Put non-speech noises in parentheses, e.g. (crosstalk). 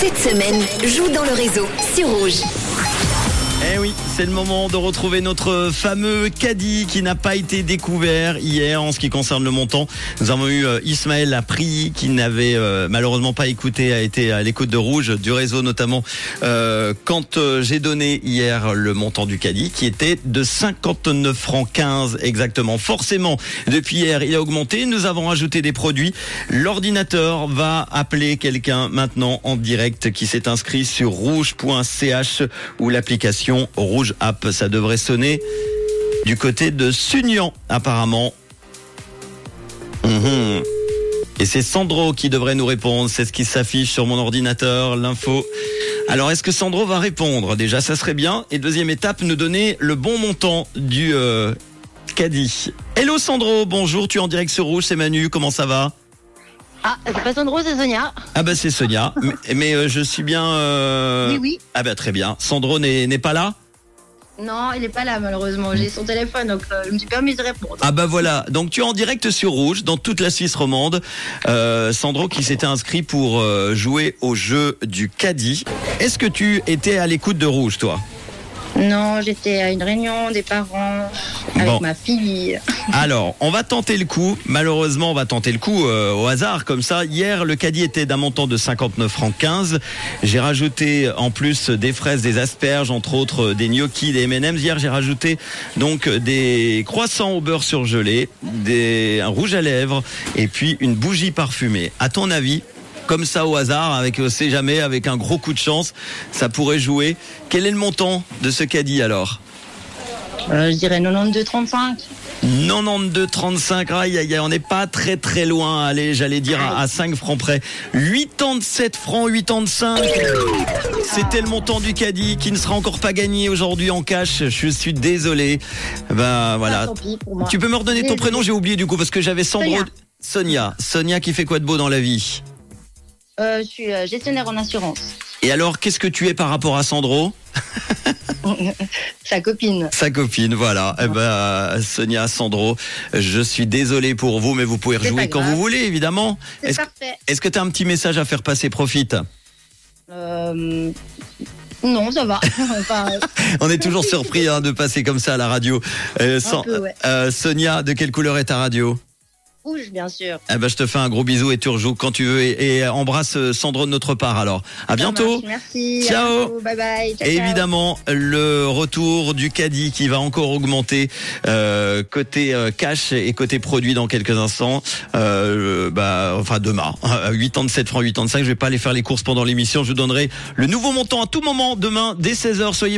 Cette semaine, joue dans le réseau sur Rouge. Eh oui, c'est le moment de retrouver notre fameux caddie qui n'a pas été découvert hier en ce qui concerne le montant. Nous avons eu euh, Ismaël Lapri qui n'avait euh, malheureusement pas écouté, a été à l'écoute de Rouge, du réseau notamment, euh, quand j'ai donné hier le montant du caddie qui était de 59 francs 15 exactement. Forcément, depuis hier, il a augmenté. Nous avons ajouté des produits. L'ordinateur va appeler quelqu'un maintenant en direct qui s'est inscrit sur rouge.ch ou l'application Rouge App. Ça devrait sonner du côté de Sunian, apparemment. Mhm. Et c'est Sandro qui devrait nous répondre. C'est ce qui s'affiche sur mon ordinateur, l'info. Alors, est-ce que Sandro va répondre? Déjà, ça serait bien. Et deuxième étape, nous donner le bon montant du euh, caddie. Hello Sandro, bonjour, tu es en direct sur Rouge, c'est Manu, comment ça va? Ah, c'est pas Sandro, c'est Sonia. Ah bah c'est Sonia, (laughs) mais, mais, euh, je suis bien... euh, Oui, oui. Ah bah très bien. Sandro n'est n'est pas là? Non, il est pas là malheureusement. J'ai son téléphone, donc euh, je me suis permis de répondre. Ah bah voilà, donc tu es en direct sur Rouge, dans toute la Suisse romande. Euh, Sandro qui s'était inscrit pour euh, jouer au jeu du caddie. Est-ce que tu étais à l'écoute de Rouge, toi? Non, j'étais à une réunion des parents avec Bon. ma fille. (laughs) Alors, on va tenter le coup. Malheureusement, on va tenter le coup euh, au hasard, comme ça. Hier, le caddie était d'un montant de 59 francs 15. J'ai rajouté en plus des fraises, des asperges, entre autres euh, des gnocchis, des M&M's. Hier, j'ai rajouté donc des croissants au beurre surgelé, des, un rouge à lèvres et puis une bougie parfumée. À ton avis comme ça au hasard, avec on sait jamais, avec un gros coup de chance, ça pourrait jouer. Quel est le montant de ce caddie alors Euh, je dirais 92,35. 92,35, aïe, aïe, aïe, on n'est pas très très loin, allez, j'allais dire à, à 5 francs près. 87 francs 85 C'était le montant du caddie qui ne sera encore pas gagné aujourd'hui en cash, je suis désolé. Ben Ah, voilà. Tu peux me redonner ton prénom, j'ai oublié du coup, parce que j'avais Sandro... Sonia. Sonia qui fait quoi de beau dans la vie? Euh, je suis euh, gestionnaire en assurance. Et alors, qu'est-ce que tu es par rapport à Sandro (laughs) Sa copine. Sa copine, voilà. Eh ben, Sonia, Sandro, je suis désolé pour vous, mais vous pouvez rejouer quand vous voulez, évidemment. C'est Est-ce parfait. est-ce que tu as un petit message à faire passer Profite. Euh, non, ça va. (laughs) Enfin, euh, (laughs) On est toujours surpris hein, de passer comme ça à la radio. Euh, sans- peu, ouais. euh, Sonia, de quelle couleur est ta radio? Rouge, bien sûr. eh ben, Je te fais un gros bisou et tu rejoues quand tu veux. Et, et embrasse euh, Sandro de notre part alors. À bientôt. marche, Merci. à Ciao. bientôt, Bye bye. Ciao, Et ciao. évidemment, le retour du caddie qui va encore augmenter euh, côté euh, cash et côté produit dans quelques instants. Euh, bah, enfin demain, (laughs) 87 francs 85. Je vais pas aller faire les courses pendant l'émission. Je vous donnerai le nouveau montant à tout moment demain dès 16h. Soyez